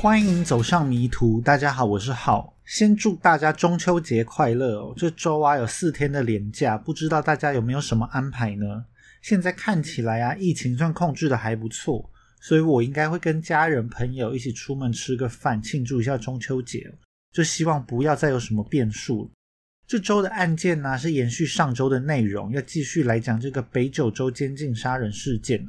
欢迎走上迷途，大家好，我是浩。先祝大家中秋节快乐哦！这周啊有四天的连假，不知道大家有没有什么安排呢？现在看起来啊，疫情算控制的还不错，所以我应该会跟家人朋友一起出门吃个饭，庆祝一下中秋节。就希望不要再有什么变数。这周的案件呢，是延续上周的内容，要继续来讲这个北九州监禁杀人事件。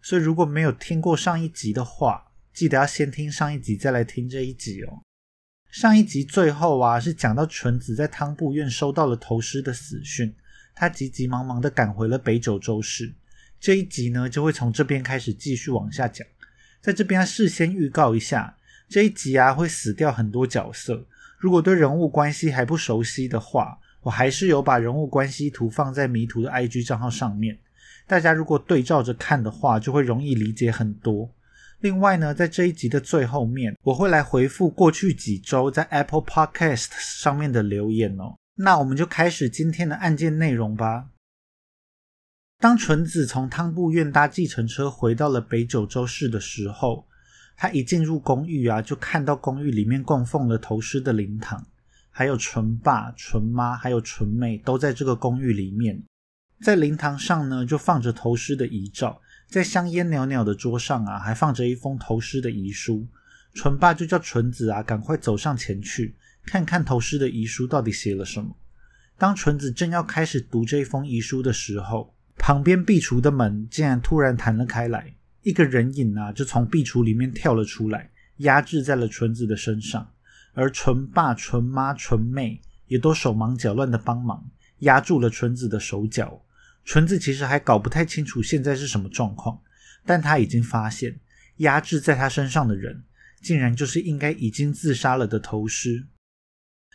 所以如果没有听过上一集的话，记得要先听上一集，再来听这一集哦。上一集最后啊，是讲到纯子在汤布院收到了头尸的死讯，他急急忙忙的赶回了北九州市。这一集呢，就会从这边开始继续往下讲。在这边事先预告一下，这一集啊会死掉很多角色。如果对人物关系还不熟悉的话，我还是有把人物关系图放在迷途的 IG 账号上面。大家如果对照着看的话，就会容易理解很多。另外呢，在这一集的最后面，我会来回复过去几周在 Apple Podcast 上面的留言哦。那我们就开始今天的案件内容吧。当纯子从汤布院搭计程车回到了北九州市的时候，他一进入公寓啊，就看到公寓里面供奉了头尸的灵堂，还有纯爸、纯妈还有纯妹都在这个公寓里面。在灵堂上呢，就放着头尸的遗照。在香烟袅袅的桌上啊，还放着一封投尸的遗书。纯爸就叫纯子啊，赶快走上前去，看看投尸的遗书到底写了什么。当纯子正要开始读这封遗书的时候，旁边壁橱的门竟然突然弹了开来，一个人影啊，就从壁橱里面跳了出来，压制在了纯子的身上。而纯爸、纯妈、纯妹也都手忙脚乱的帮忙，压住了纯子的手脚。纯子其实还搞不太清楚现在是什么状况，但他已经发现压制在他身上的人，竟然就是应该已经自杀了的头尸。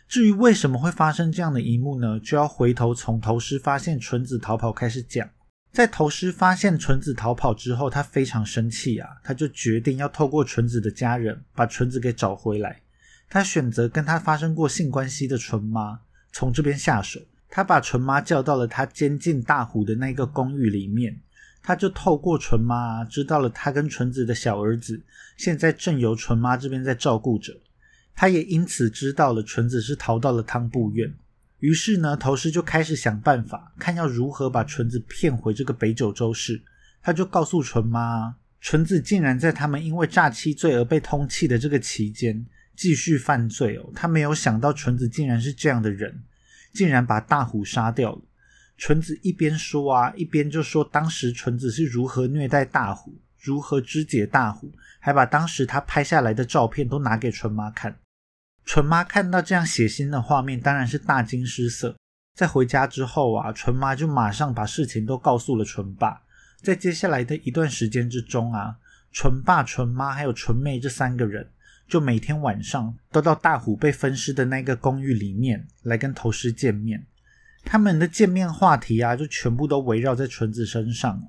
至于为什么会发生这样的一幕呢？就要回头从头尸发现纯子逃跑开始讲。在头尸发现纯子逃跑之后，他非常生气啊，他就决定要透过纯子的家人把纯子给找回来。他选择跟他发生过性关系的纯妈从这边下手。他把纯妈叫到了他监禁大虎的那个公寓里面，他就透过纯妈知道了他跟纯子的小儿子现在正由纯妈这边在照顾着，他也因此知道了纯子是逃到了汤布院。于是呢，头师就开始想办法，看要如何把纯子骗回这个北九州市。他就告诉纯妈，纯子竟然在他们因为诈欺罪而被通缉的这个期间继续犯罪哦。他没有想到纯子竟然是这样的人。竟然把大虎杀掉了。纯子一边说啊，一边就说当时纯子是如何虐待大虎，如何肢解大虎，还把当时他拍下来的照片都拿给纯妈看。纯妈看到这样血腥的画面，当然是大惊失色。在回家之后啊，纯妈就马上把事情都告诉了纯爸。在接下来的一段时间之中啊，纯爸、纯妈还有纯妹这三个人。就每天晚上都到大虎被分尸的那个公寓里面来跟头尸见面，他们的见面话题啊，就全部都围绕在纯子身上。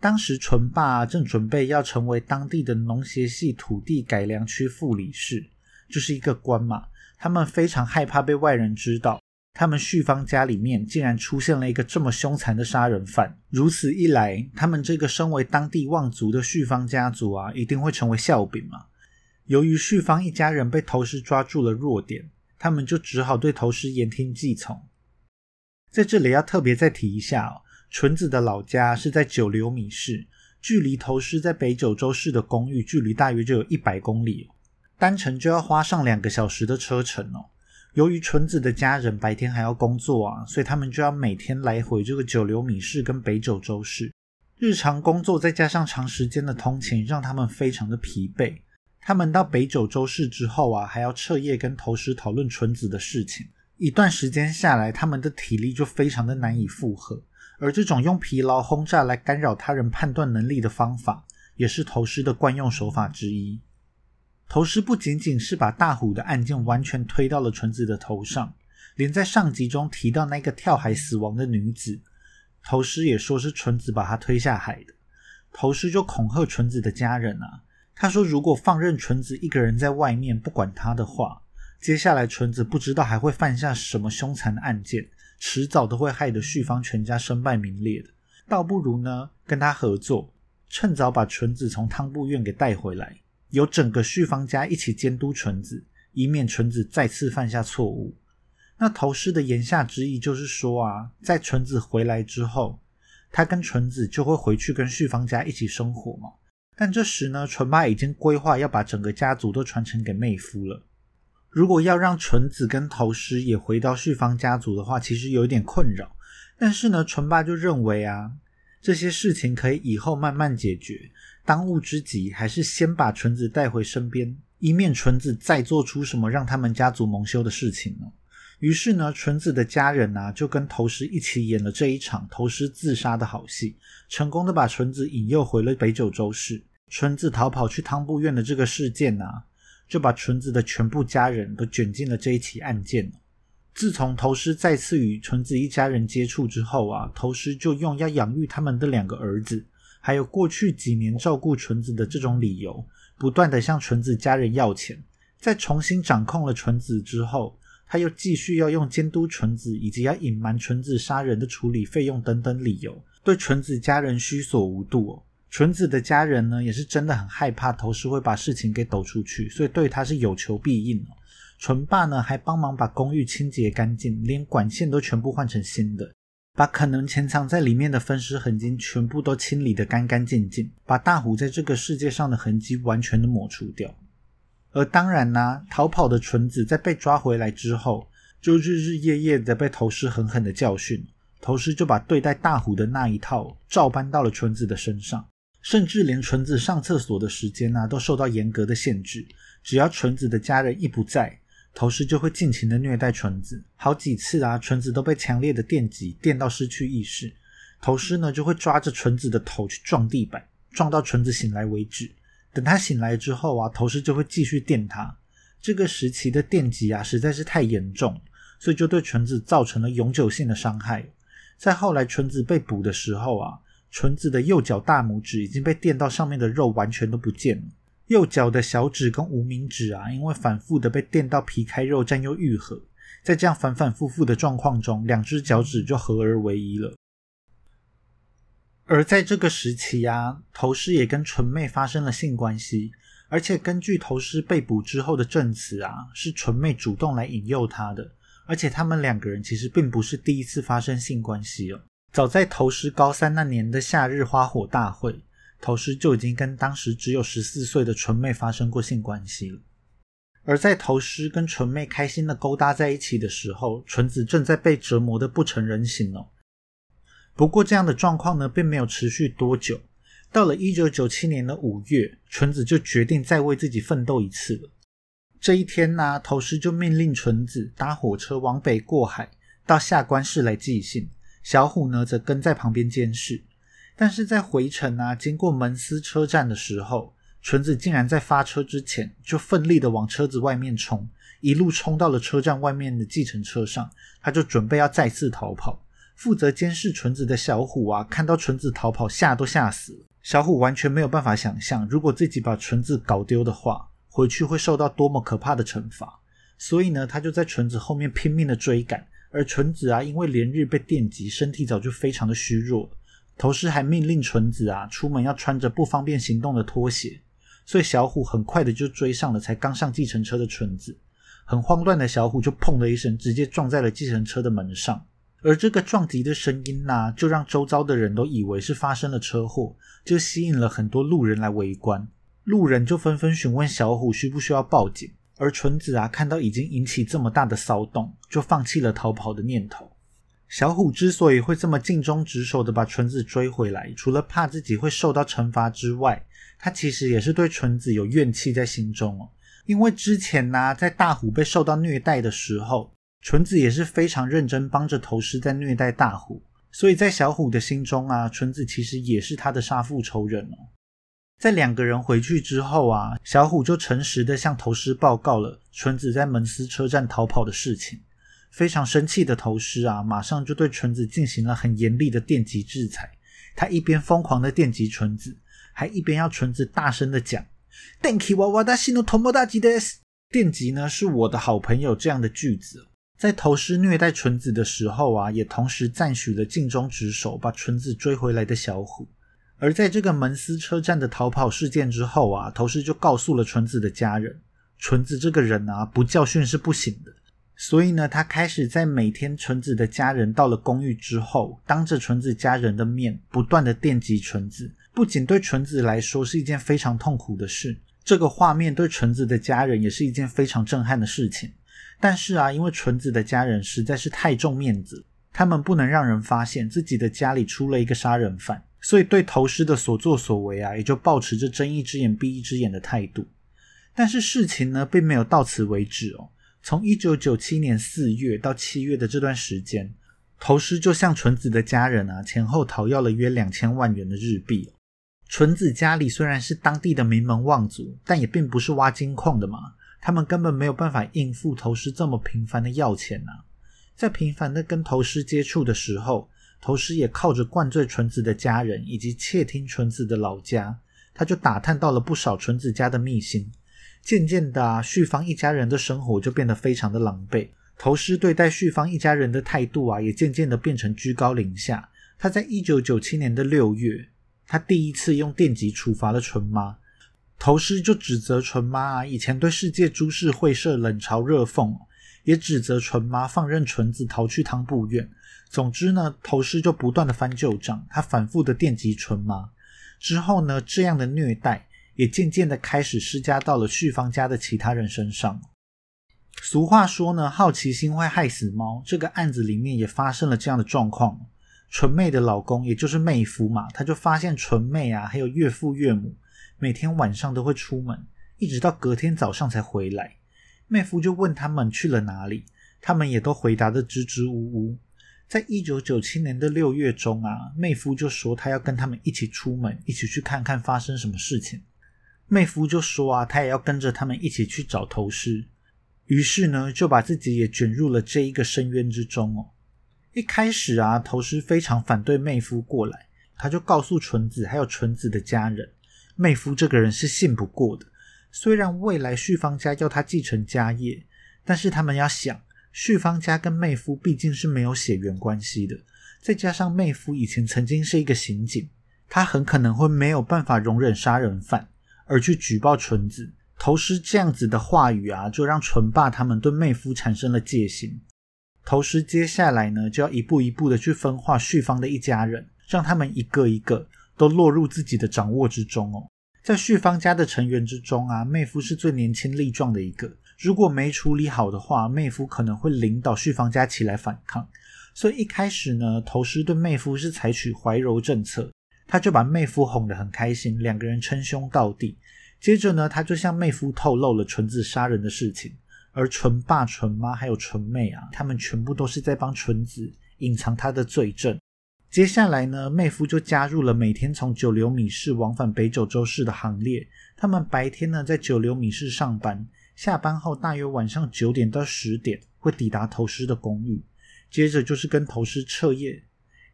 当时纯爸正准备要成为当地的农协系土地改良区副理事，就是一个官嘛。他们非常害怕被外人知道，他们旭芳家里面竟然出现了一个这么凶残的杀人犯。如此一来，他们这个身为当地望族的旭芳家族啊，一定会成为笑柄嘛。由于旭芳一家人被头师抓住了弱点，他们就只好对头师言听计从。在这里要特别再提一下哦，纯子的老家是在九流米市，距离头师在北九州市的公寓距离大约就有一百公里哦，单程就要花上两个小时的车程哦。由于纯子的家人白天还要工作啊，所以他们就要每天来回这个九流米市跟北九州市，日常工作再加上长时间的通勤，让他们非常的疲惫。他们到北九州市之后啊，还要彻夜跟投师讨论纯子的事情。一段时间下来，他们的体力就非常的难以负荷。而这种用疲劳轰炸来干扰他人判断能力的方法，也是投师的惯用手法之一。投师不仅仅是把大虎的案件完全推到了纯子的头上，连在上集中提到那个跳海死亡的女子，头师也说是纯子把她推下海的。头师就恐吓纯子的家人啊。他说：“如果放任纯子一个人在外面不管他的话，接下来纯子不知道还会犯下什么凶残的案件，迟早都会害得旭芳全家身败名裂的。倒不如呢，跟他合作，趁早把纯子从汤布院给带回来，由整个旭方家一起监督纯子，以免纯子再次犯下错误。那头师的言下之意就是说啊，在纯子回来之后，他跟纯子就会回去跟旭方家一起生活嘛。但这时呢，纯爸已经规划要把整个家族都传承给妹夫了。如果要让纯子跟头师也回到旭方家族的话，其实有一点困扰。但是呢，纯爸就认为啊，这些事情可以以后慢慢解决。当务之急还是先把纯子带回身边，以免纯子再做出什么让他们家族蒙羞的事情呢。于是呢，纯子的家人啊，就跟头师一起演了这一场头师自杀的好戏，成功的把纯子引诱回了北九州市。纯子逃跑去汤布院的这个事件啊，就把纯子的全部家人都卷进了这一起案件自从头师再次与纯子一家人接触之后啊，头师就用要养育他们的两个儿子，还有过去几年照顾纯子的这种理由，不断的向纯子家人要钱。在重新掌控了纯子之后。他又继续要用监督纯子以及要隐瞒纯子杀人的处理费用等等理由，对纯子家人虚索无度哦。纯子的家人呢，也是真的很害怕头师会把事情给抖出去，所以对他是有求必应哦。纯爸呢，还帮忙把公寓清洁干净，连管线都全部换成新的，把可能潜藏在里面的分尸痕迹全部都清理得干干净净，把大虎在这个世界上的痕迹完全的抹除掉。而当然呢，逃跑的纯子在被抓回来之后，就日日夜夜的被头师狠狠的教训。头师就把对待大虎的那一套照搬到了纯子的身上，甚至连纯子上厕所的时间呢，都受到严格的限制。只要纯子的家人一不在，头师就会尽情的虐待纯子。好几次啊，纯子都被强烈的电击电到失去意识，头师呢就会抓着纯子的头去撞地板，撞到纯子醒来为止。等他醒来之后啊，头师就会继续电他。这个时期的电击啊，实在是太严重，所以就对纯子造成了永久性的伤害。在后来纯子被捕的时候啊，纯子的右脚大拇指已经被电到上面的肉完全都不见了，右脚的小指跟无名指啊，因为反复的被电到皮开肉绽又愈合，在这样反反复复的状况中，两只脚趾就合而为一了。而在这个时期啊，头师也跟纯妹发生了性关系，而且根据头师被捕之后的证词啊，是纯妹主动来引诱他的，而且他们两个人其实并不是第一次发生性关系了。早在头师高三那年的夏日花火大会，头师就已经跟当时只有十四岁的纯妹发生过性关系了。而在头师跟纯妹开心的勾搭在一起的时候，纯子正在被折磨的不成人形哦。不过，这样的状况呢，并没有持续多久。到了一九九七年的五月，纯子就决定再为自己奋斗一次了。这一天呢，头师就命令纯子搭火车往北过海，到下关市来寄信。小虎呢，则跟在旁边监视。但是在回程啊，经过门司车站的时候，纯子竟然在发车之前就奋力的往车子外面冲，一路冲到了车站外面的计程车上，他就准备要再次逃跑。负责监视纯子的小虎啊，看到纯子逃跑，吓都吓死了。小虎完全没有办法想象，如果自己把纯子搞丢的话，回去会受到多么可怕的惩罚。所以呢，他就在纯子后面拼命的追赶。而纯子啊，因为连日被电击，身体早就非常的虚弱。头师还命令纯子啊，出门要穿着不方便行动的拖鞋。所以小虎很快的就追上了才刚上计程车的纯子。很慌乱的小虎就砰的一声，直接撞在了计程车的门上。而这个撞击的声音呢，就让周遭的人都以为是发生了车祸，就吸引了很多路人来围观。路人就纷纷询问小虎需不需要报警。而纯子啊，看到已经引起这么大的骚动，就放弃了逃跑的念头。小虎之所以会这么尽忠职守的把纯子追回来，除了怕自己会受到惩罚之外，他其实也是对纯子有怨气在心中哦。因为之前呢，在大虎被受到虐待的时候。纯子也是非常认真帮着头师在虐待大虎，所以在小虎的心中啊，纯子其实也是他的杀父仇人哦。在两个人回去之后啊，小虎就诚实的向头师报告了纯子在门司车站逃跑的事情。非常生气的头师啊，马上就对纯子进行了很严厉的电击制裁。他一边疯狂的电击纯子，还一边要纯子大声的讲“电击娃娃的心都同不大吉的”，电击呢是我的好朋友这样的句子。在头师虐待纯子的时候啊，也同时赞许了尽忠职守把纯子追回来的小虎。而在这个门斯车站的逃跑事件之后啊，头师就告诉了纯子的家人，纯子这个人啊，不教训是不行的。所以呢，他开始在每天纯子的家人到了公寓之后，当着纯子家人的面，不断的电击纯子。不仅对纯子来说是一件非常痛苦的事，这个画面对纯子的家人也是一件非常震撼的事情。但是啊，因为纯子的家人实在是太重面子，他们不能让人发现自己的家里出了一个杀人犯。所以，对头师的所作所为啊，也就保持着睁一只眼闭一只眼的态度。但是事情呢，并没有到此为止哦。从一九九七年四月到七月的这段时间，头师就向纯子的家人啊，前后讨要了约两千万元的日币。纯子家里虽然是当地的名门望族，但也并不是挖金矿的嘛，他们根本没有办法应付头师这么频繁的要钱啊。在频繁的跟头师接触的时候，头师也靠着灌醉纯子的家人，以及窃听纯子的老家，他就打探到了不少纯子家的秘辛。渐渐的啊，旭芳一家人的生活就变得非常的狼狈。头师对待旭芳一家人的态度啊，也渐渐的变成居高临下。他在一九九七年的六月，他第一次用电击处罚了纯妈。头师就指责纯妈啊，以前对世界株式会社冷嘲热讽，也指责纯妈放任纯子逃去汤布院。总之呢，头师就不断的翻旧账，他反复的电击纯妈。之后呢，这样的虐待也渐渐的开始施加到了旭芳家的其他人身上。俗话说呢，好奇心会害死猫。这个案子里面也发生了这样的状况。纯妹的老公，也就是妹夫嘛，他就发现纯妹啊，还有岳父岳母，每天晚上都会出门，一直到隔天早上才回来。妹夫就问他们去了哪里，他们也都回答的支支吾吾。在一九九七年的六月中啊，妹夫就说他要跟他们一起出门，一起去看看发生什么事情。妹夫就说啊，他也要跟着他们一起去找头师。于是呢，就把自己也卷入了这一个深渊之中哦。一开始啊，头师非常反对妹夫过来，他就告诉纯子还有纯子的家人，妹夫这个人是信不过的。虽然未来旭芳家要他继承家业，但是他们要想。旭芳家跟妹夫毕竟是没有血缘关系的，再加上妹夫以前曾经是一个刑警，他很可能会没有办法容忍杀人犯，而去举报纯子。头师这样子的话语啊，就让纯爸他们对妹夫产生了戒心。头师接下来呢，就要一步一步的去分化旭芳的一家人，让他们一个一个都落入自己的掌握之中哦。在旭芳家的成员之中啊，妹夫是最年轻力壮的一个。如果没处理好的话，妹夫可能会领导旭芳家起来反抗。所以一开始呢，头师对妹夫是采取怀柔政策，他就把妹夫哄得很开心，两个人称兄道弟。接着呢，他就向妹夫透露了纯子杀人的事情，而纯爸、纯妈还有纯妹啊，他们全部都是在帮纯子隐藏他的罪证。接下来呢，妹夫就加入了每天从九流米市往返北九州市的行列。他们白天呢在九流米市上班。下班后，大约晚上九点到十点会抵达投师的公寓，接着就是跟投师彻夜，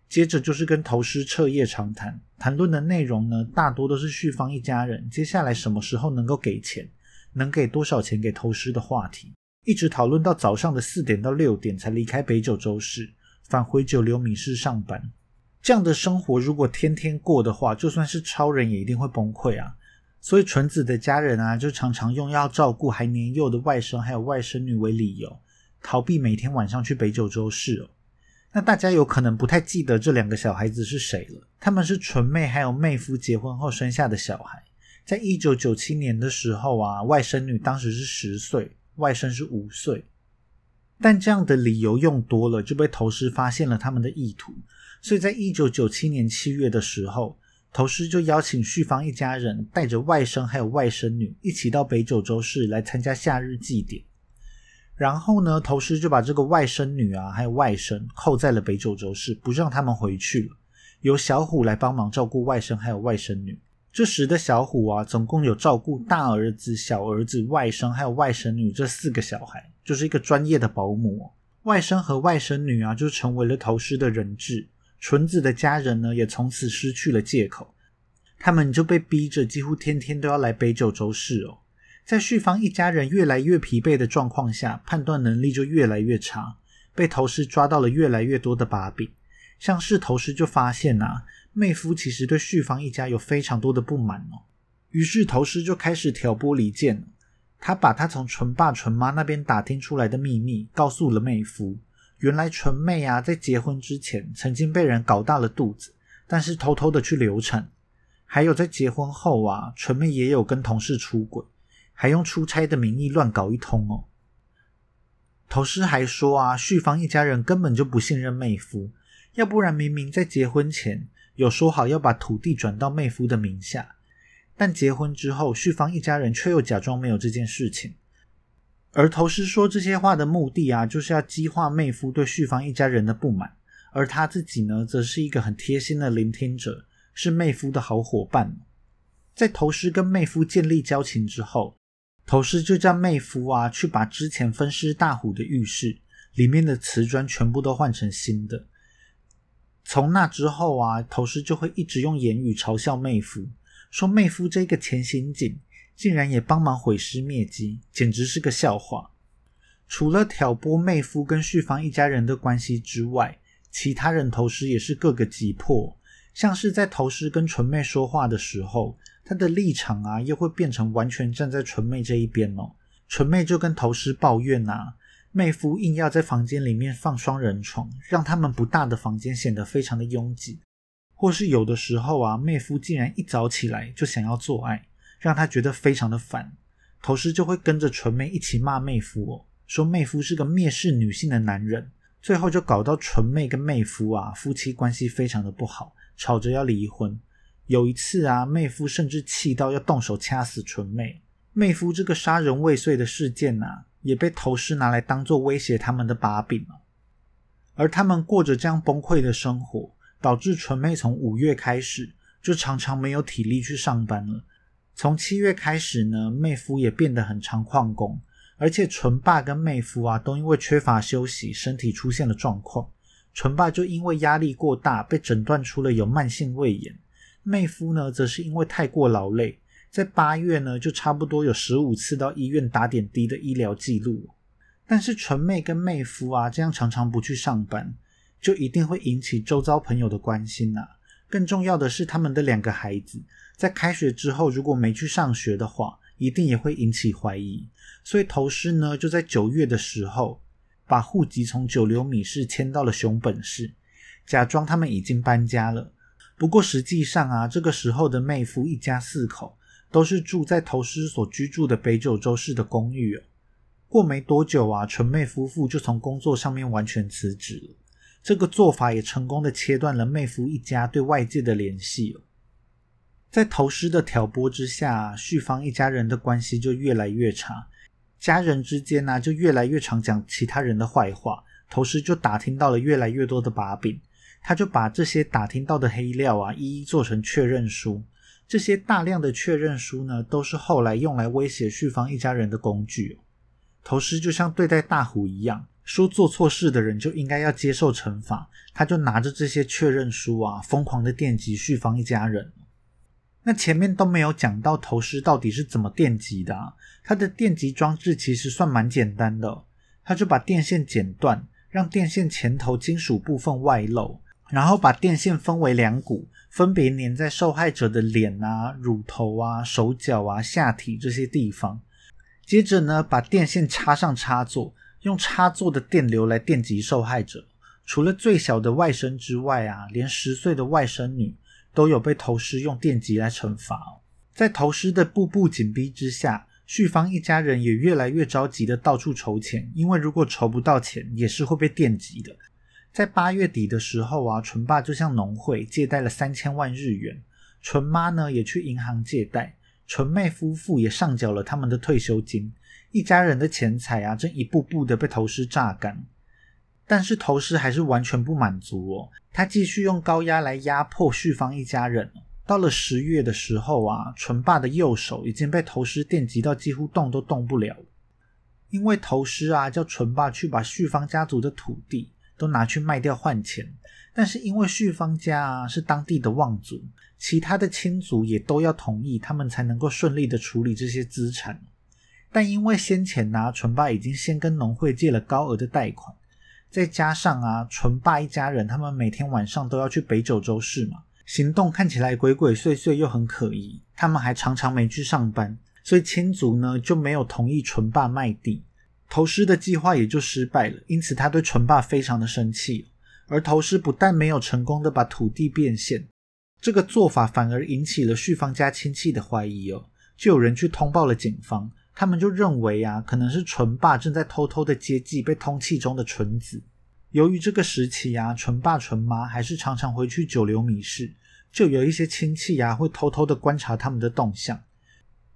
接着就是跟投师彻夜长谈，谈论的内容呢，大多都是旭方一家人。接下来什么时候能够给钱，能给多少钱给投师的话题，一直讨论到早上的四点到六点才离开北九州市，返回九流米市上班。这样的生活如果天天过的话，就算是超人也一定会崩溃啊！所以纯子的家人啊，就常常用要照顾还年幼的外甥还有外甥女为理由，逃避每天晚上去北九州市哦。那大家有可能不太记得这两个小孩子是谁了？他们是纯妹还有妹夫结婚后生下的小孩。在一九九七年的时候啊，外甥女当时是十岁，外甥是五岁。但这样的理由用多了，就被头师发现了他们的意图。所以在一九九七年七月的时候。头师就邀请旭芳一家人带着外甥还有外甥女一起到北九州市来参加夏日祭典，然后呢，头师就把这个外甥女啊还有外甥扣在了北九州市，不让他们回去了，由小虎来帮忙照顾外甥还有外甥女。这时的小虎啊，总共有照顾大儿子、小儿子、外甥还有外甥女这四个小孩，就是一个专业的保姆。外甥和外甥女啊，就成为了头师的人质。纯子的家人呢，也从此失去了借口，他们就被逼着几乎天天都要来北九州市哦。在旭芳一家人越来越疲惫的状况下，判断能力就越来越差，被头师抓到了越来越多的把柄。像是头师就发现啊，妹夫其实对旭芳一家有非常多的不满哦。于是头师就开始挑拨离间他把他从纯爸纯妈那边打听出来的秘密告诉了妹夫。原来纯妹啊，在结婚之前曾经被人搞大了肚子，但是偷偷的去流产。还有在结婚后啊，纯妹也有跟同事出轨，还用出差的名义乱搞一通哦。头师还说啊，旭芳一家人根本就不信任妹夫，要不然明明在结婚前有说好要把土地转到妹夫的名下，但结婚之后，旭芳一家人却又假装没有这件事情。而头师说这些话的目的啊，就是要激化妹夫对旭芳一家人的不满，而他自己呢，则是一个很贴心的聆听者，是妹夫的好伙伴。在头师跟妹夫建立交情之后，头师就叫妹夫啊，去把之前分尸大虎的浴室里面的瓷砖全部都换成新的。从那之后啊，头师就会一直用言语嘲笑妹夫，说妹夫这个前刑警。竟然也帮忙毁尸灭迹，简直是个笑话。除了挑拨妹夫跟旭芳一家人的关系之外，其他人投尸也是各个击破。像是在投师跟纯妹说话的时候，他的立场啊，又会变成完全站在纯妹这一边哦。纯妹就跟投师抱怨啊，妹夫硬要在房间里面放双人床，让他们不大的房间显得非常的拥挤。或是有的时候啊，妹夫竟然一早起来就想要做爱。让他觉得非常的烦，头师就会跟着纯妹一起骂妹夫哦，说妹夫是个蔑视女性的男人，最后就搞到纯妹跟妹夫啊夫妻关系非常的不好，吵着要离婚。有一次啊，妹夫甚至气到要动手掐死纯妹。妹夫这个杀人未遂的事件啊，也被头师拿来当做威胁他们的把柄了。而他们过着这样崩溃的生活，导致纯妹从五月开始就常常没有体力去上班了。从七月开始呢，妹夫也变得很常旷工，而且纯爸跟妹夫啊都因为缺乏休息，身体出现了状况。纯爸就因为压力过大，被诊断出了有慢性胃炎；妹夫呢，则是因为太过劳累，在八月呢就差不多有十五次到医院打点滴的医疗记录。但是纯妹跟妹夫啊这样常常不去上班，就一定会引起周遭朋友的关心呐。更重要的是，他们的两个孩子。在开学之后，如果没去上学的话，一定也会引起怀疑。所以头师呢，就在九月的时候，把户籍从九流米市迁到了熊本市，假装他们已经搬家了。不过实际上啊，这个时候的妹夫一家四口都是住在头师所居住的北九州市的公寓。过没多久啊，纯妹夫妇就从工作上面完全辞职了。这个做法也成功的切断了妹夫一家对外界的联系了。在头师的挑拨之下，旭芳一家人的关系就越来越差，家人之间呢就越来越常讲其他人的坏话。头师就打听到了越来越多的把柄，他就把这些打听到的黑料啊一一做成确认书。这些大量的确认书呢，都是后来用来威胁旭芳一家人的工具。头师就像对待大虎一样，说做错事的人就应该要接受惩罚。他就拿着这些确认书啊，疯狂的电击旭芳一家人。那前面都没有讲到头虱到底是怎么电击的啊？它的电击装置其实算蛮简单的，他就把电线剪断，让电线前头金属部分外露，然后把电线分为两股，分别粘在受害者的脸啊、乳头啊、手脚啊、下体这些地方。接着呢，把电线插上插座，用插座的电流来电击受害者。除了最小的外甥之外啊，连十岁的外甥女。都有被投师用电击来惩罚。在投师的步步紧逼之下，旭芳一家人也越来越着急的到处筹钱，因为如果筹不到钱，也是会被电击的。在八月底的时候啊，纯爸就向农会借贷了三千万日元，纯妈呢也去银行借贷，纯妹夫妇也上缴了他们的退休金，一家人的钱财啊，正一步步的被投师榨干。但是头师还是完全不满足哦，他继续用高压来压迫旭芳一家人。到了十月的时候啊，纯爸的右手已经被头师电击到几乎动都动不了，因为头师啊叫纯爸去把旭芳家族的土地都拿去卖掉换钱，但是因为旭芳家啊是当地的望族，其他的亲族也都要同意，他们才能够顺利的处理这些资产。但因为先前呢，纯爸已经先跟农会借了高额的贷款。再加上啊，纯爸一家人，他们每天晚上都要去北九州市嘛，行动看起来鬼鬼祟祟又很可疑。他们还常常没去上班，所以亲族呢就没有同意纯爸卖地，投师的计划也就失败了。因此他对纯爸非常的生气。而投师不但没有成功的把土地变现，这个做法反而引起了旭芳家亲戚的怀疑哦，就有人去通报了警方。他们就认为啊，可能是纯爸正在偷偷的接济被通气中的纯子。由于这个时期啊，纯爸纯妈还是常常回去久留米市，就有一些亲戚啊会偷偷的观察他们的动向。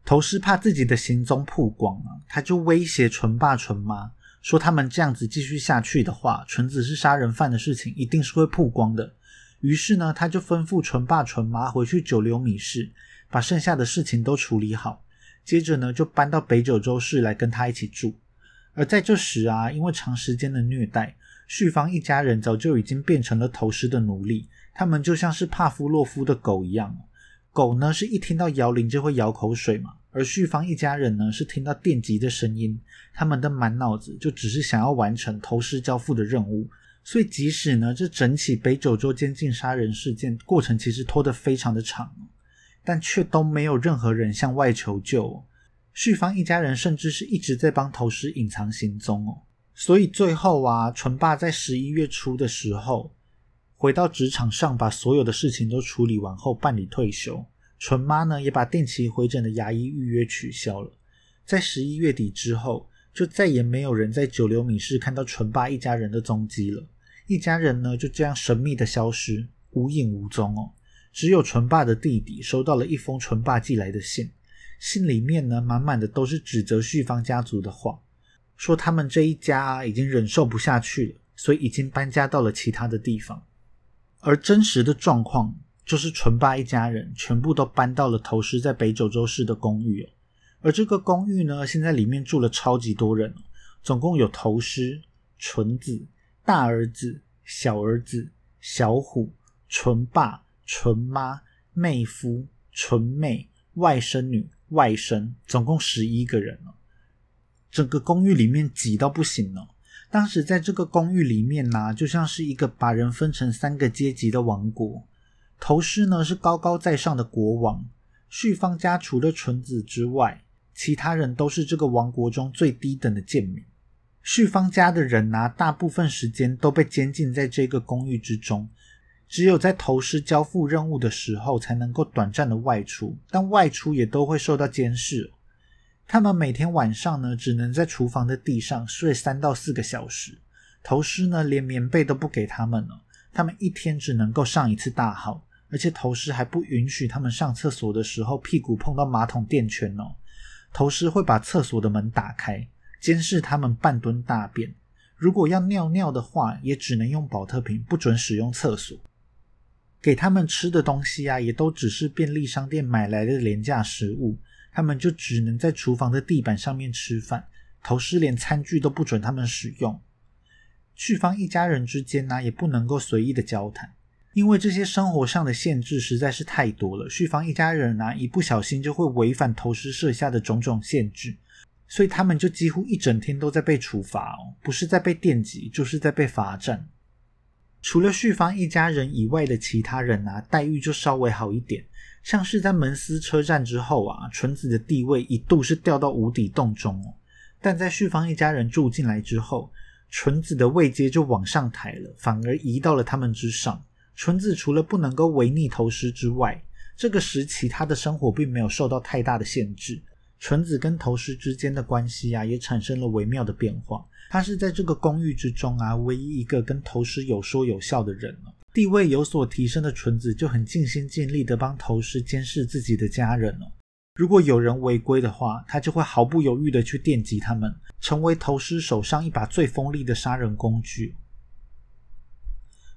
头师怕自己的行踪曝光啊，他就威胁纯爸纯妈说，他们这样子继续下去的话，纯子是杀人犯的事情一定是会曝光的。于是呢，他就吩咐纯爸纯妈回去久留米市，把剩下的事情都处理好。接着呢，就搬到北九州市来跟他一起住。而在这时啊，因为长时间的虐待，旭芳一家人早就已经变成了投师的奴隶。他们就像是帕夫洛夫的狗一样，狗呢是一听到摇铃就会咬口水嘛。而旭芳一家人呢，是听到电极的声音，他们的满脑子就只是想要完成投师交付的任务。所以，即使呢这整起北九州监禁杀人事件过程其实拖得非常的长。但却都没有任何人向外求救，旭芳一家人甚至是一直在帮头师隐藏行踪哦。所以最后啊，纯爸在十一月初的时候回到职场上，把所有的事情都处理完后办理退休。纯妈呢也把定期回诊的牙医预约取消了。在十一月底之后，就再也没有人在九流米市看到纯爸一家人的踪迹了。一家人呢就这样神秘的消失，无影无踪哦。只有纯爸的弟弟收到了一封纯爸寄来的信，信里面呢满满的都是指责旭芳家族的话，说他们这一家已经忍受不下去了，所以已经搬家到了其他的地方。而真实的状况就是纯爸一家人全部都搬到了投师在北九州市的公寓而这个公寓呢，现在里面住了超级多人总共有投师、纯子、大儿子、小儿子、小虎、纯爸。纯妈、妹夫、纯妹、外甥女、外甥，总共十一个人了。整个公寓里面挤到不行了。当时在这个公寓里面呢，就像是一个把人分成三个阶级的王国。头师呢是高高在上的国王，旭芳家除了纯子之外，其他人都是这个王国中最低等的贱民。旭芳家的人呢，大部分时间都被监禁在这个公寓之中。只有在投师交付任务的时候，才能够短暂的外出，但外出也都会受到监视。他们每天晚上呢，只能在厨房的地上睡三到四个小时。投师呢，连棉被都不给他们了。他们一天只能够上一次大号，而且投师还不允许他们上厕所的时候屁股碰到马桶垫圈哦。投师会把厕所的门打开，监视他们半蹲大便。如果要尿尿的话，也只能用保特瓶，不准使用厕所。给他们吃的东西啊，也都只是便利商店买来的廉价食物，他们就只能在厨房的地板上面吃饭。头师连餐具都不准他们使用。旭芳一家人之间呢，也不能够随意的交谈，因为这些生活上的限制实在是太多了。旭芳一家人呢，一不小心就会违反头师设下的种种限制，所以他们就几乎一整天都在被处罚哦，不是在被电击，就是在被罚站。除了旭芳一家人以外的其他人啊，待遇就稍微好一点。像是在门司车站之后啊，纯子的地位一度是掉到无底洞中哦。但在旭芳一家人住进来之后，纯子的位阶就往上抬了，反而移到了他们之上。纯子除了不能够违逆投师之外，这个时期他的生活并没有受到太大的限制。纯子跟投师之间的关系啊，也产生了微妙的变化。他是在这个公寓之中啊，唯一一个跟头师有说有笑的人了。地位有所提升的纯子就很尽心尽力的帮头师监视自己的家人了。如果有人违规的话，他就会毫不犹豫的去电击他们，成为头师手上一把最锋利的杀人工具。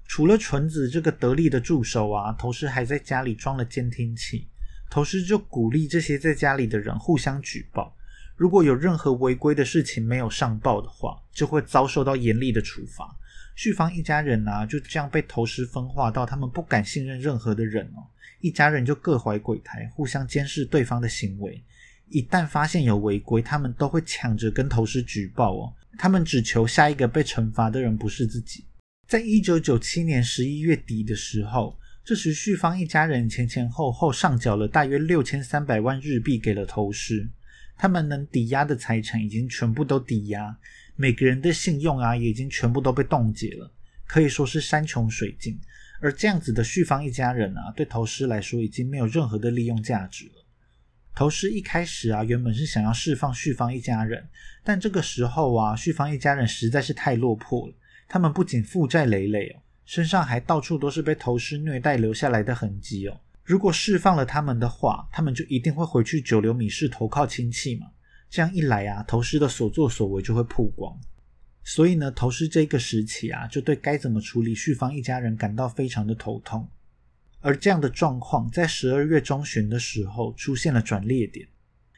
除了纯子这个得力的助手啊，头师还在家里装了监听器。头师就鼓励这些在家里的人互相举报。如果有任何违规的事情没有上报的话，就会遭受到严厉的处罚。旭芳一家人啊，就这样被投师分化到他们不敢信任任何的人哦。一家人就各怀鬼胎，互相监视对方的行为。一旦发现有违规，他们都会抢着跟投师举报哦。他们只求下一个被惩罚的人不是自己。在一九九七年十一月底的时候，这时旭芳一家人前前后后上缴了大约六千三百万日币给了投师，他们能抵押的财产已经全部都抵押，每个人的信用啊也已经全部都被冻结了，可以说是山穷水尽。而这样子的旭芳一家人啊，对投师来说已经没有任何的利用价值了。投师一开始啊，原本是想要释放旭芳一家人，但这个时候啊，旭芳一家人实在是太落魄了，他们不仅负债累累哦。身上还到处都是被头师虐待留下来的痕迹哦。如果释放了他们的话，他们就一定会回去九流米市投靠亲戚嘛。这样一来啊，头师的所作所为就会曝光。所以呢，头师这个时期啊，就对该怎么处理旭芳一家人感到非常的头痛。而这样的状况在十二月中旬的时候出现了转捩点，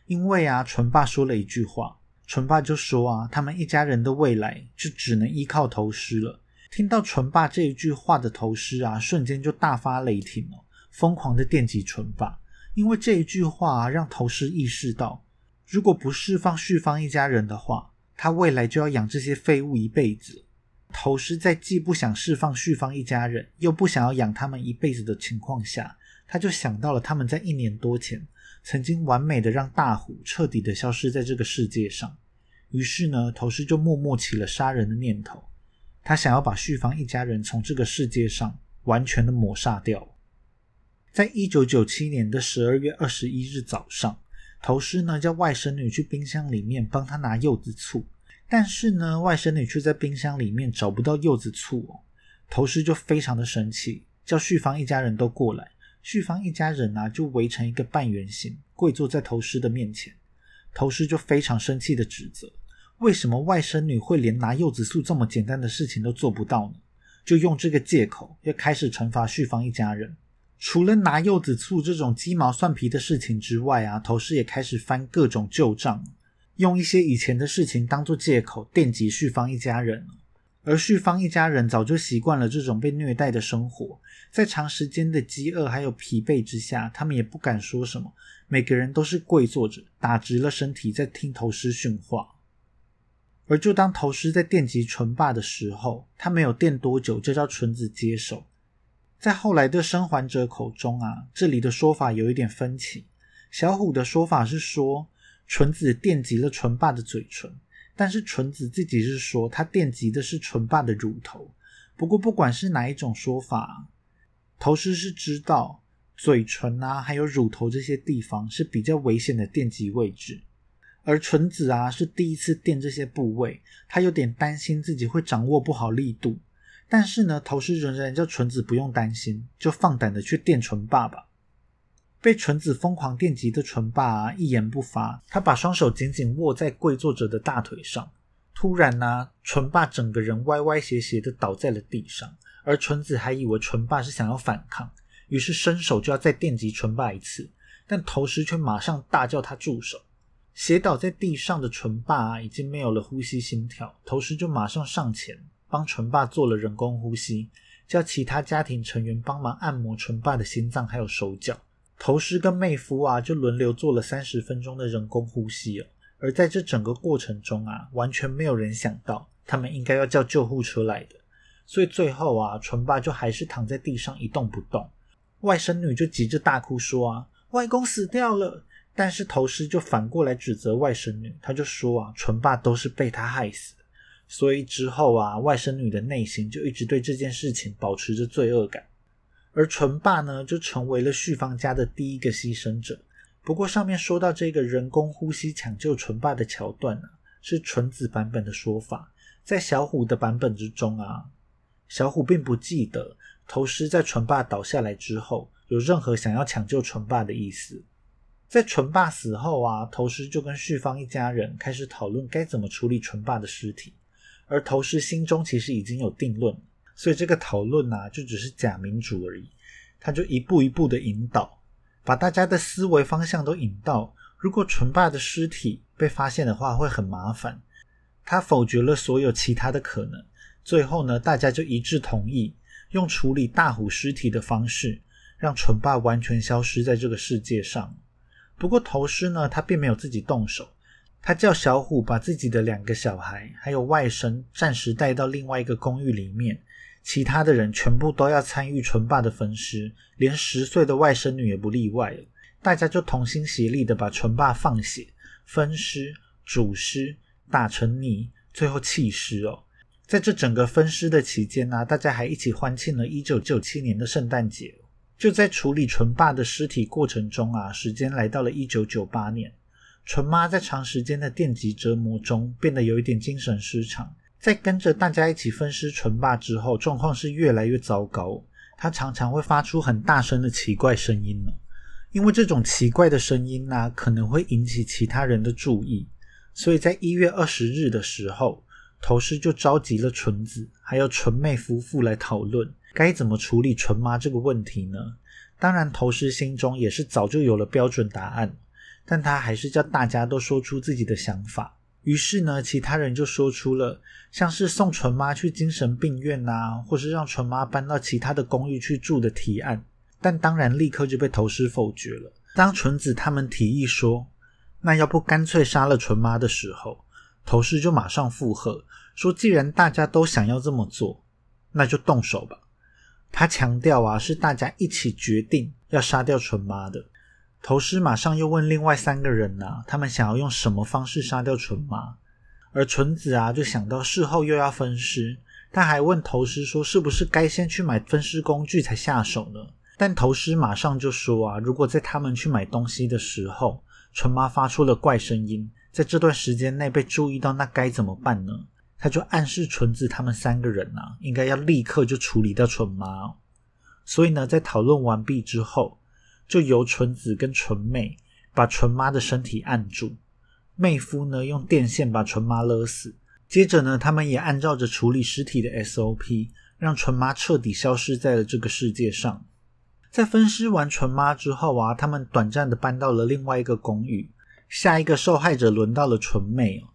因为啊，纯爸说了一句话，纯爸就说啊，他们一家人的未来就只能依靠头师了。听到纯爸这一句话的头师啊，瞬间就大发雷霆哦，疯狂的电击纯爸。因为这一句话啊，让头师意识到，如果不释放旭芳一家人的话，他未来就要养这些废物一辈子。头师在既不想释放旭芳一家人，又不想要养他们一辈子的情况下，他就想到了他们在一年多前曾经完美的让大虎彻底的消失在这个世界上。于是呢，头师就默默起了杀人的念头。他想要把旭芳一家人从这个世界上完全的抹杀掉。在一九九七年的十二月二十一日早上，头师呢叫外甥女去冰箱里面帮他拿柚子醋，但是呢外甥女却在冰箱里面找不到柚子醋哦。头师就非常的生气，叫旭芳一家人都过来。旭芳一家人啊就围成一个半圆形，跪坐在头师的面前。头师就非常生气的指责。为什么外甥女会连拿柚子醋这么简单的事情都做不到呢？就用这个借口要开始惩罚旭芳一家人。除了拿柚子醋这种鸡毛蒜皮的事情之外啊，头师也开始翻各种旧账，用一些以前的事情当做借口电击旭芳一家人。而旭芳一家人早就习惯了这种被虐待的生活，在长时间的饥饿还有疲惫之下，他们也不敢说什么，每个人都是跪坐着，打直了身体在听头师训话。而就当头师在电击纯霸的时候，他没有电多久就叫纯子接手。在后来的生还者口中啊，这里的说法有一点分歧。小虎的说法是说纯子电击了纯爸的嘴唇，但是纯子自己是说他电击的是纯爸的乳头。不过不管是哪一种说法，头师是知道嘴唇啊还有乳头这些地方是比较危险的电击位置。而纯子啊是第一次电这些部位，他有点担心自己会掌握不好力度。但是呢，头师仍然叫纯子不用担心，就放胆的去电纯爸爸。被纯子疯狂电击的纯爸啊一言不发，他把双手紧紧握在跪坐着的大腿上。突然呢，纯爸整个人歪歪斜斜的倒在了地上，而纯子还以为纯爸是想要反抗，于是伸手就要再电击纯爸一次，但头师却马上大叫他住手。斜倒在地上的纯爸已经没有了呼吸心跳，头师就马上上前帮纯爸做了人工呼吸，叫其他家庭成员帮忙按摩纯爸的心脏还有手脚。头师跟妹夫啊就轮流做了三十分钟的人工呼吸哦。而在这整个过程中啊，完全没有人想到他们应该要叫救护车来的，所以最后啊，纯爸就还是躺在地上一动不动。外甥女就急着大哭说啊，外公死掉了。但是头师就反过来指责外甥女，他就说啊，纯爸都是被他害死的。所以之后啊，外甥女的内心就一直对这件事情保持着罪恶感。而纯爸呢，就成为了旭芳家的第一个牺牲者。不过上面说到这个人工呼吸抢救纯爸的桥段呢，是纯子版本的说法，在小虎的版本之中啊，小虎并不记得头师在纯爸倒下来之后有任何想要抢救纯爸的意思。在纯爸死后啊，头师就跟旭芳一家人开始讨论该怎么处理纯爸的尸体。而头师心中其实已经有定论，所以这个讨论啊，就只是假民主而已。他就一步一步的引导，把大家的思维方向都引到：如果纯爸的尸体被发现的话，会很麻烦。他否决了所有其他的可能。最后呢，大家就一致同意用处理大虎尸体的方式，让纯爸完全消失在这个世界上。不过头师呢，他并没有自己动手，他叫小虎把自己的两个小孩还有外甥暂时带到另外一个公寓里面，其他的人全部都要参与纯爸的分尸，连十岁的外甥女也不例外。大家就同心协力的把纯爸放血、分尸、煮尸、打成泥，最后弃尸哦。在这整个分尸的期间呢，大家还一起欢庆了一九九七年的圣诞节。就在处理纯爸的尸体过程中啊，时间来到了一九九八年。纯妈在长时间的电击折磨中，变得有一点精神失常。在跟着大家一起分尸纯爸之后，状况是越来越糟糕。他常常会发出很大声的奇怪声音呢，因为这种奇怪的声音呢，可能会引起其他人的注意。所以在一月二十日的时候，头师就召集了纯子还有纯妹夫妇来讨论。该怎么处理纯妈这个问题呢？当然，头师心中也是早就有了标准答案，但他还是叫大家都说出自己的想法。于是呢，其他人就说出了像是送纯妈去精神病院呐，或是让纯妈搬到其他的公寓去住的提案。但当然，立刻就被头师否决了。当纯子他们提议说：“那要不干脆杀了纯妈”的时候，头师就马上附和说：“既然大家都想要这么做，那就动手吧。”他强调啊，是大家一起决定要杀掉纯妈的。头师马上又问另外三个人呐，他们想要用什么方式杀掉纯妈？而纯子啊，就想到事后又要分尸，他还问头师说，是不是该先去买分尸工具才下手呢？但头师马上就说啊，如果在他们去买东西的时候，纯妈发出了怪声音，在这段时间内被注意到，那该怎么办呢？他就暗示纯子他们三个人啊，应该要立刻就处理掉纯妈。所以呢，在讨论完毕之后，就由纯子跟纯妹把纯妈的身体按住，妹夫呢用电线把纯妈勒死。接着呢，他们也按照着处理尸体的 SOP，让纯妈彻底消失在了这个世界上。在分尸完纯妈之后啊，他们短暂的搬到了另外一个公寓。下一个受害者轮到了纯妹哦。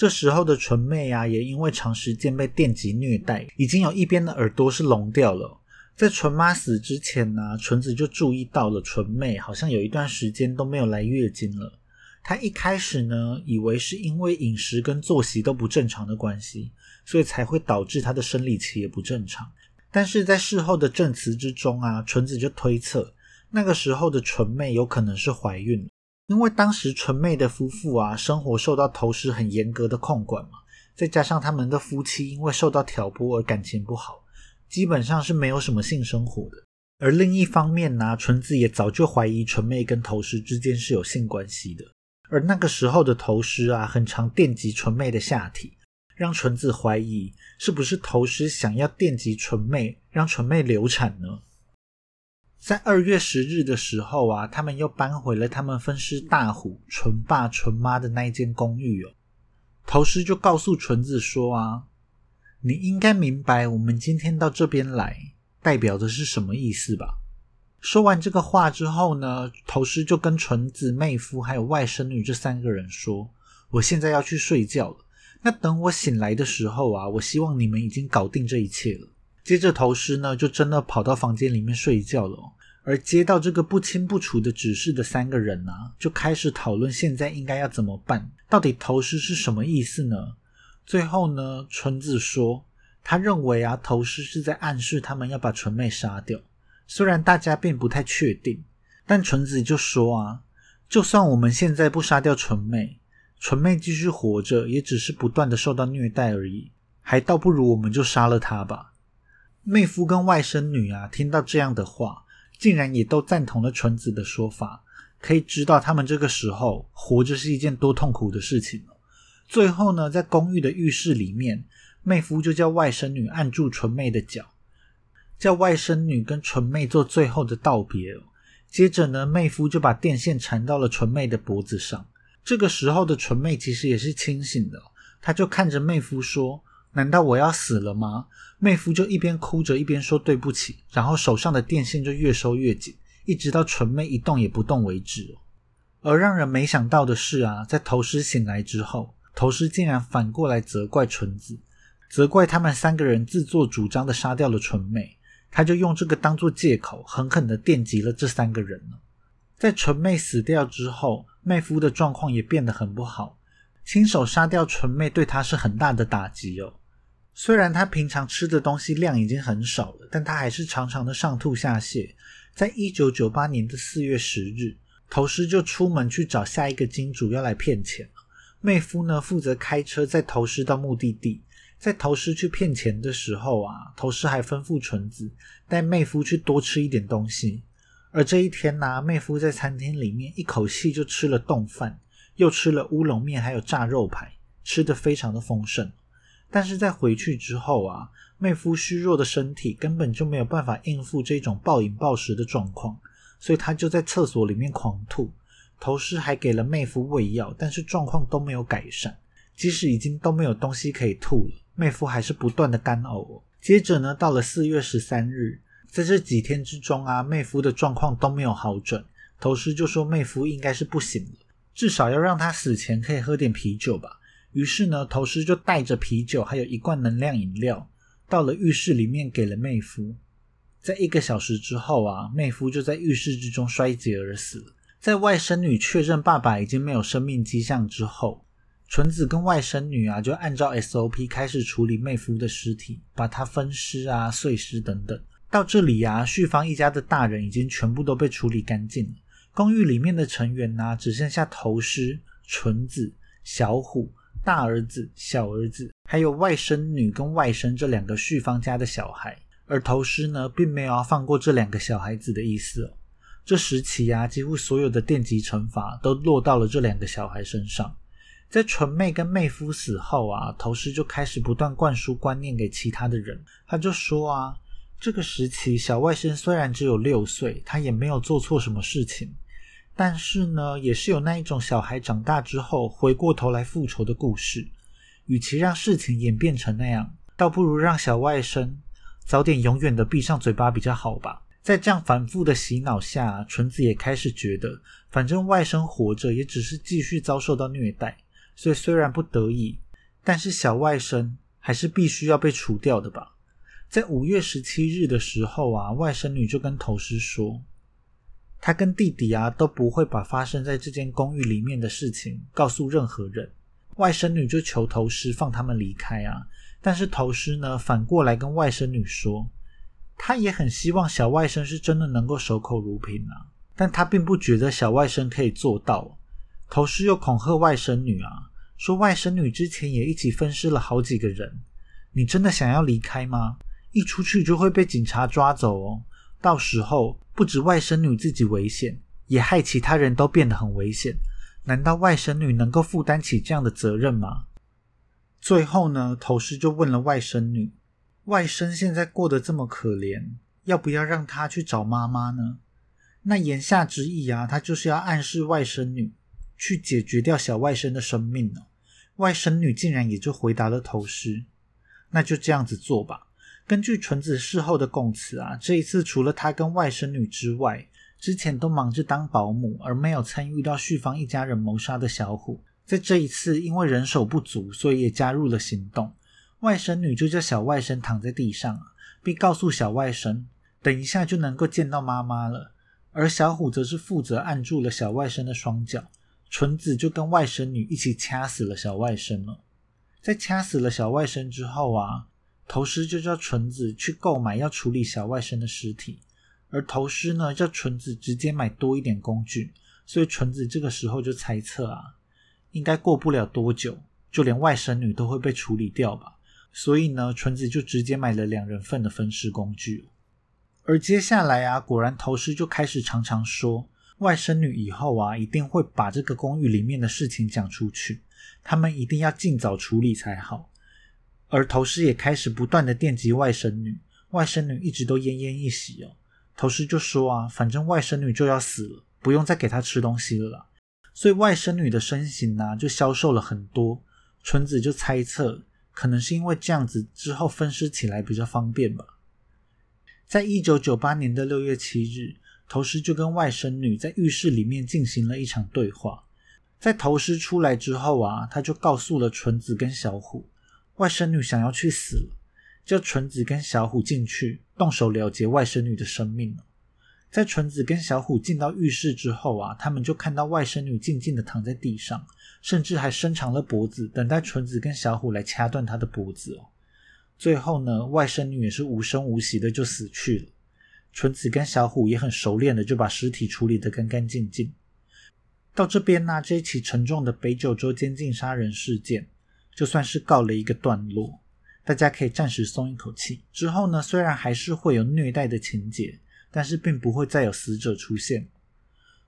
这时候的纯妹啊，也因为长时间被电击虐待，已经有一边的耳朵是聋掉了。在纯妈死之前呢，纯子就注意到了纯妹好像有一段时间都没有来月经了。她一开始呢，以为是因为饮食跟作息都不正常的关系，所以才会导致她的生理期也不正常。但是在事后的证词之中啊，纯子就推测那个时候的纯妹有可能是怀孕。因为当时纯妹的夫妇啊，生活受到头师很严格的控管嘛，再加上他们的夫妻因为受到挑拨而感情不好，基本上是没有什么性生活的。而另一方面呢，纯子也早就怀疑纯妹跟头师之间是有性关系的。而那个时候的头师啊，很常电击纯妹的下体，让纯子怀疑是不是头师想要电击纯妹，让纯妹流产呢？在二月十日的时候啊，他们又搬回了他们分尸大虎纯爸纯妈的那一间公寓哦。头师就告诉纯子说啊，你应该明白我们今天到这边来代表的是什么意思吧？说完这个话之后呢，头师就跟纯子妹夫还有外甥女这三个人说，我现在要去睡觉了。那等我醒来的时候啊，我希望你们已经搞定这一切了。接着，头师呢就真的跑到房间里面睡觉了。而接到这个不清不楚的指示的三个人啊，就开始讨论现在应该要怎么办。到底头师是什么意思呢？最后呢，纯子说，他认为啊，头师是在暗示他们要把纯妹杀掉。虽然大家并不太确定，但纯子就说啊，就算我们现在不杀掉纯妹，纯妹继续活着，也只是不断的受到虐待而已，还倒不如我们就杀了她吧。妹夫跟外甥女啊，听到这样的话，竟然也都赞同了纯子的说法。可以知道，他们这个时候活着是一件多痛苦的事情最后呢，在公寓的浴室里面，妹夫就叫外甥女按住纯妹的脚，叫外甥女跟纯妹做最后的道别。接着呢，妹夫就把电线缠到了纯妹的脖子上。这个时候的纯妹其实也是清醒的，她就看着妹夫说。难道我要死了吗？妹夫就一边哭着一边说对不起，然后手上的电线就越收越紧，一直到纯妹一动也不动为止。而让人没想到的是啊，在头师醒来之后，头师竟然反过来责怪纯子，责怪他们三个人自作主张的杀掉了纯妹，他就用这个当做借口，狠狠的电击了这三个人了。在纯妹死掉之后，妹夫的状况也变得很不好，亲手杀掉纯妹对他是很大的打击哦。虽然他平常吃的东西量已经很少了，但他还是常常的上吐下泻。在一九九八年的四月十日，头师就出门去找下一个金主要来骗钱。妹夫呢负责开车载头师到目的地。在头师去骗钱的时候啊，头师还吩咐纯子带妹夫去多吃一点东西。而这一天呢，妹夫在餐厅里面一口气就吃了冻饭，又吃了乌龙面，还有炸肉排，吃得非常的丰盛。但是在回去之后啊，妹夫虚弱的身体根本就没有办法应付这种暴饮暴食的状况，所以他就在厕所里面狂吐。头师还给了妹夫喂药，但是状况都没有改善。即使已经都没有东西可以吐了，妹夫还是不断的干呕。接着呢，到了四月十三日，在这几天之中啊，妹夫的状况都没有好转。头师就说妹夫应该是不行了，至少要让他死前可以喝点啤酒吧。于是呢，头师就带着啤酒，还有一罐能量饮料，到了浴室里面给了妹夫。在一个小时之后啊，妹夫就在浴室之中衰竭而死。在外甥女确认爸爸已经没有生命迹象之后，纯子跟外甥女啊就按照 SOP 开始处理妹夫的尸体，把他分尸啊、碎尸等等。到这里啊，旭芳一家的大人已经全部都被处理干净了。公寓里面的成员呢，只剩下头师、纯子、小虎。大儿子、小儿子，还有外甥女跟外甥这两个旭芳家的小孩，而头师呢，并没有要放过这两个小孩子的意思哦。这时期啊，几乎所有的电击惩罚都落到了这两个小孩身上。在纯妹跟妹夫死后啊，头师就开始不断灌输观念给其他的人。他就说啊，这个时期小外甥虽然只有六岁，他也没有做错什么事情。但是呢，也是有那一种小孩长大之后回过头来复仇的故事。与其让事情演变成那样，倒不如让小外甥早点永远的闭上嘴巴比较好吧。在这样反复的洗脑下，纯子也开始觉得，反正外甥活着也只是继续遭受到虐待，所以虽然不得已，但是小外甥还是必须要被除掉的吧。在五月十七日的时候啊，外甥女就跟头师说。他跟弟弟啊都不会把发生在这间公寓里面的事情告诉任何人。外甥女就求头师放他们离开啊，但是头师呢反过来跟外甥女说，他也很希望小外甥是真的能够守口如瓶啊，但他并不觉得小外甥可以做到。头师又恐吓外甥女啊，说外甥女之前也一起分尸了好几个人，你真的想要离开吗？一出去就会被警察抓走哦。到时候不止外甥女自己危险，也害其他人都变得很危险。难道外甥女能够负担起这样的责任吗？最后呢，头师就问了外甥女：“外甥现在过得这么可怜，要不要让他去找妈妈呢？”那言下之意啊，他就是要暗示外甥女去解决掉小外甥的生命呢。外甥女竟然也就回答了头师：“那就这样子做吧。”根据纯子事后的供词啊，这一次除了他跟外甥女之外，之前都忙着当保姆而没有参与到旭芳一家人谋杀的小虎，在这一次因为人手不足，所以也加入了行动。外甥女就叫小外甥躺在地上，并告诉小外甥，等一下就能够见到妈妈了。而小虎则是负责按住了小外甥的双脚，纯子就跟外甥女一起掐死了小外甥了。在掐死了小外甥之后啊。头师就叫纯子去购买要处理小外甥的尸体，而头师呢叫纯子直接买多一点工具，所以纯子这个时候就猜测啊，应该过不了多久，就连外甥女都会被处理掉吧。所以呢，纯子就直接买了两人份的分尸工具。而接下来啊，果然头师就开始常常说，外甥女以后啊一定会把这个公寓里面的事情讲出去，他们一定要尽早处理才好。而头师也开始不断的电击外甥女，外甥女一直都奄奄一息哦。头师就说啊，反正外甥女就要死了，不用再给她吃东西了啦。所以外甥女的身形呢就消瘦了很多。纯子就猜测，可能是因为这样子之后分尸起来比较方便吧。在一九九八年的六月七日，头师就跟外甥女在浴室里面进行了一场对话。在头师出来之后啊，他就告诉了纯子跟小虎。外甥女想要去死了，叫纯子跟小虎进去动手了结外甥女的生命了。在纯子跟小虎进到浴室之后啊，他们就看到外甥女静静的躺在地上，甚至还伸长了脖子，等待纯子跟小虎来掐断她的脖子哦。最后呢，外甥女也是无声无息的就死去了。纯子跟小虎也很熟练的就把尸体处理得干干净净。到这边呢，这一起沉重的北九州监禁杀人事件就算是告了一个段落，大家可以暂时松一口气。之后呢，虽然还是会有虐待的情节，但是并不会再有死者出现。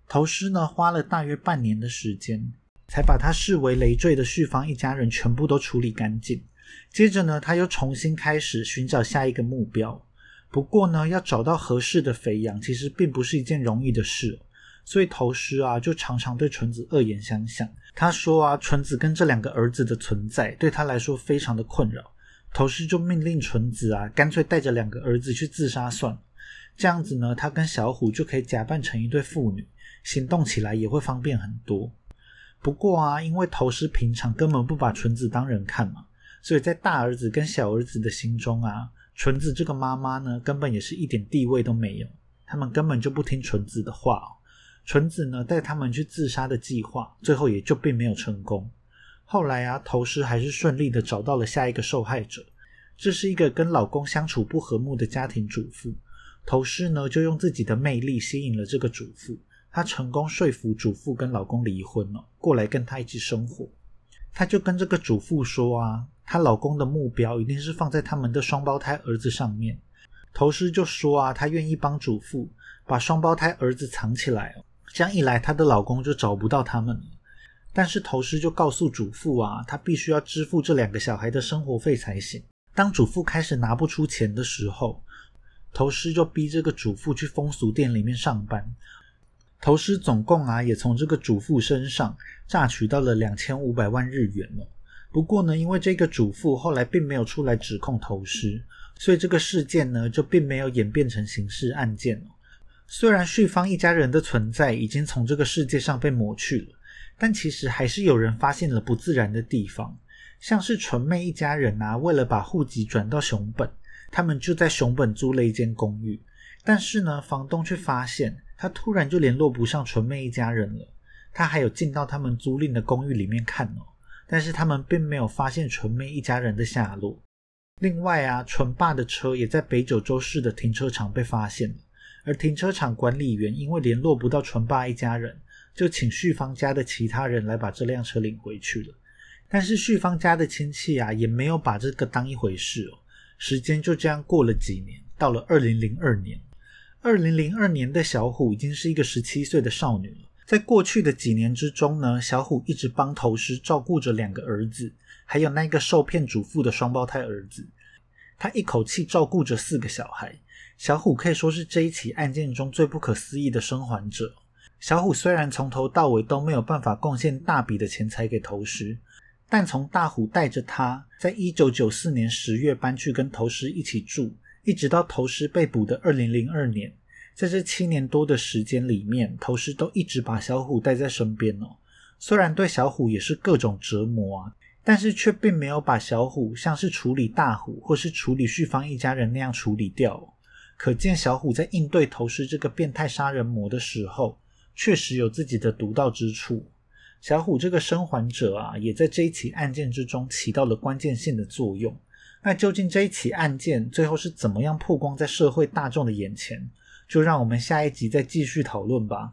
头尸呢，花了大约半年的时间，才把他视为累赘的旭芳一家人全部都处理干净。接着呢，他又重新开始寻找下一个目标。不过呢，要找到合适的肥羊，其实并不是一件容易的事。所以头师啊，就常常对纯子恶言相向。他说啊，纯子跟这两个儿子的存在，对他来说非常的困扰。头师就命令纯子啊，干脆带着两个儿子去自杀算了。这样子呢，他跟小虎就可以假扮成一对父女，行动起来也会方便很多。不过啊，因为头师平常根本不把纯子当人看嘛，所以在大儿子跟小儿子的心中啊，纯子这个妈妈呢，根本也是一点地位都没有。他们根本就不听纯子的话。纯子呢带他们去自杀的计划，最后也就并没有成功。后来啊，头师还是顺利的找到了下一个受害者。这是一个跟老公相处不和睦的家庭主妇。头师呢就用自己的魅力吸引了这个主妇，她成功说服主妇跟老公离婚了，过来跟他一起生活。他就跟这个主妇说啊，她老公的目标一定是放在他们的双胞胎儿子上面。头师就说啊，他愿意帮主妇把双胞胎儿子藏起来哦。这样一来，她的老公就找不到他们了。但是头师就告诉主妇啊，他必须要支付这两个小孩的生活费才行。当主妇开始拿不出钱的时候，头师就逼这个主妇去风俗店里面上班。头师总共啊，也从这个主妇身上榨取到了两千五百万日元了。不过呢，因为这个主妇后来并没有出来指控头师，所以这个事件呢，就并没有演变成刑事案件了。虽然旭芳一家人的存在已经从这个世界上被抹去了，但其实还是有人发现了不自然的地方，像是纯妹一家人啊，为了把户籍转到熊本，他们就在熊本租了一间公寓。但是呢，房东却发现他突然就联络不上纯妹一家人了。他还有进到他们租赁的公寓里面看哦，但是他们并没有发现纯妹一家人的下落。另外啊，纯爸的车也在北九州市的停车场被发现了。而停车场管理员因为联络不到纯爸一家人，就请旭芳家的其他人来把这辆车领回去了。但是旭芳家的亲戚啊，也没有把这个当一回事哦。时间就这样过了几年，到了二零零二年，二零零二年的小虎已经是一个十七岁的少女了。在过去的几年之中呢，小虎一直帮头师照顾着两个儿子，还有那个受骗主妇的双胞胎儿子，他一口气照顾着四个小孩。小虎可以说是这一起案件中最不可思议的生还者。小虎虽然从头到尾都没有办法贡献大笔的钱财给头师，但从大虎带着他在一九九四年十月搬去跟头师一起住，一直到头师被捕的二零零二年，在这七年多的时间里面，头师都一直把小虎带在身边哦。虽然对小虎也是各种折磨啊，但是却并没有把小虎像是处理大虎或是处理旭芳一家人那样处理掉。可见小虎在应对头师这个变态杀人魔的时候，确实有自己的独到之处。小虎这个生还者啊，也在这一起案件之中起到了关键性的作用。那究竟这一起案件最后是怎么样曝光在社会大众的眼前？就让我们下一集再继续讨论吧。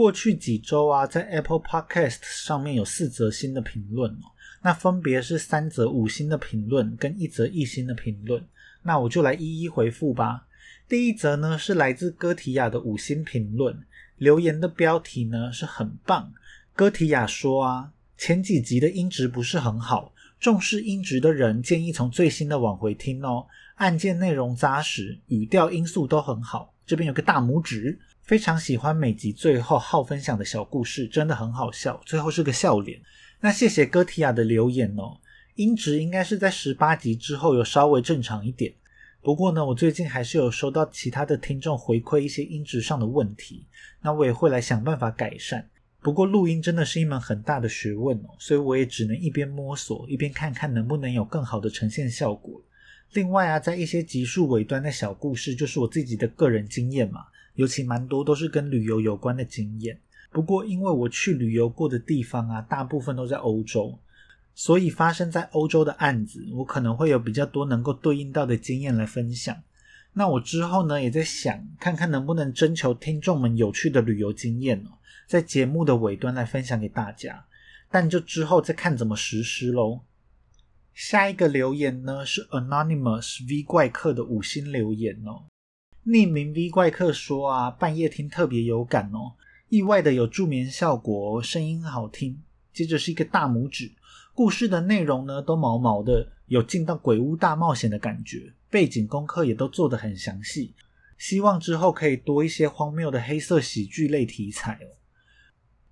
过去几周啊，在 Apple Podcast 上面有四则新的评论哦，那分别是三则五星的评论跟一则一星的评论，那我就来一一回复吧。第一则呢是来自哥提亚的五星评论，留言的标题呢是很棒。哥提亚说啊，前几集的音质不是很好，重视音质的人建议从最新的往回听哦。案件内容扎实，语调音素都很好，这边有个大拇指。非常喜欢每集最后好分享的小故事，真的很好笑。最后是个笑脸。那谢谢哥提亚的留言哦。音质应该是在十八集之后有稍微正常一点。不过呢，我最近还是有收到其他的听众回馈一些音质上的问题，那我也会来想办法改善。不过录音真的是一门很大的学问哦，所以我也只能一边摸索，一边看看能不能有更好的呈现效果。另外啊，在一些集数尾端的小故事，就是我自己的个人经验嘛，尤其蛮多都是跟旅游有关的经验。不过因为我去旅游过的地方啊，大部分都在欧洲，所以发生在欧洲的案子，我可能会有比较多能够对应到的经验来分享。那我之后呢，也在想，看看能不能征求听众们有趣的旅游经验哦。在节目的尾端来分享给大家，但就之后再看怎么实施喽。下一个留言呢是 Anonymous V 怪客的五星留言哦。匿名 V 怪客说啊，半夜听特别有感哦，意外的有助眠效果，声音好听。接着是一个大拇指，故事的内容呢都毛毛的，有进到鬼屋大冒险的感觉，背景功课也都做得很详细。希望之后可以多一些荒谬的黑色喜剧类题材哦。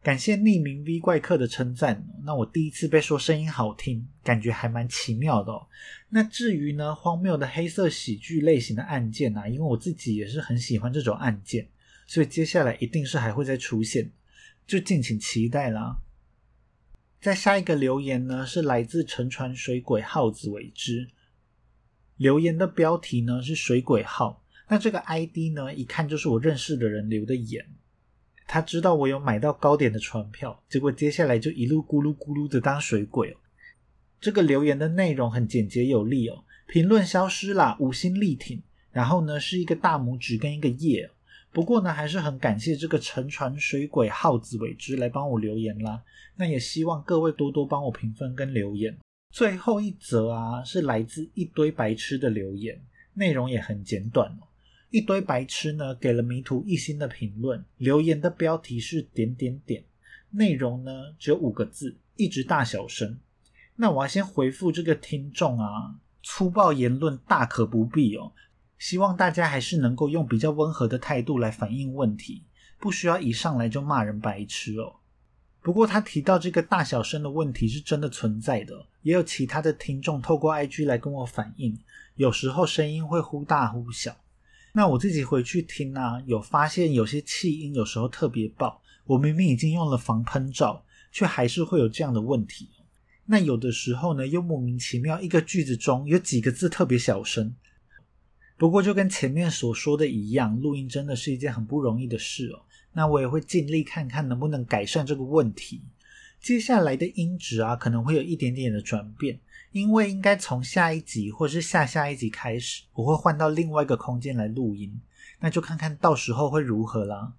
感谢匿名 V 怪客的称赞，那我第一次被说声音好听，感觉还蛮奇妙的哦。那至于呢，荒谬的黑色喜剧类型的案件啊，因为我自己也是很喜欢这种案件，所以接下来一定是还会再出现，就敬请期待啦。在下一个留言呢，是来自沉船水鬼耗子为之，留言的标题呢是水鬼号，那这个 ID 呢，一看就是我认识的人留的言。他知道我有买到高点的船票，结果接下来就一路咕噜咕噜的当水鬼哦。这个留言的内容很简洁有力哦，评论消失啦，五星力挺，然后呢是一个大拇指跟一个耶。不过呢还是很感谢这个沉船水鬼耗子尾之来帮我留言啦。那也希望各位多多帮我评分跟留言。最后一则啊是来自一堆白痴的留言，内容也很简短哦。一堆白痴呢，给了迷途一星的评论，留言的标题是点点点，内容呢只有五个字，一直大小声。那我要先回复这个听众啊，粗暴言论大可不必哦，希望大家还是能够用比较温和的态度来反映问题，不需要一上来就骂人白痴哦。不过他提到这个大小声的问题是真的存在的，也有其他的听众透过 IG 来跟我反映，有时候声音会忽大忽小。那我自己回去听啊，有发现有些气音有时候特别爆，我明明已经用了防喷罩，却还是会有这样的问题。那有的时候呢，又莫名其妙一个句子中有几个字特别小声。不过就跟前面所说的一样，录音真的是一件很不容易的事哦。那我也会尽力看看能不能改善这个问题。接下来的音质啊，可能会有一点点的转变。因为应该从下一集或是下下一集开始，我会换到另外一个空间来录音，那就看看到时候会如何啦。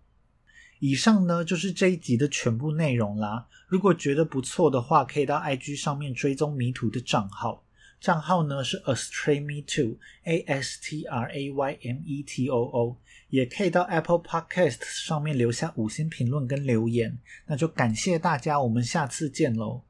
以上呢就是这一集的全部内容啦。如果觉得不错的话，可以到 IG 上面追踪迷途的账号，账号呢是 Astray Me Too A S T R A Y M E T O O，也可以到 Apple Podcast 上面留下五星评论跟留言。那就感谢大家，我们下次见喽。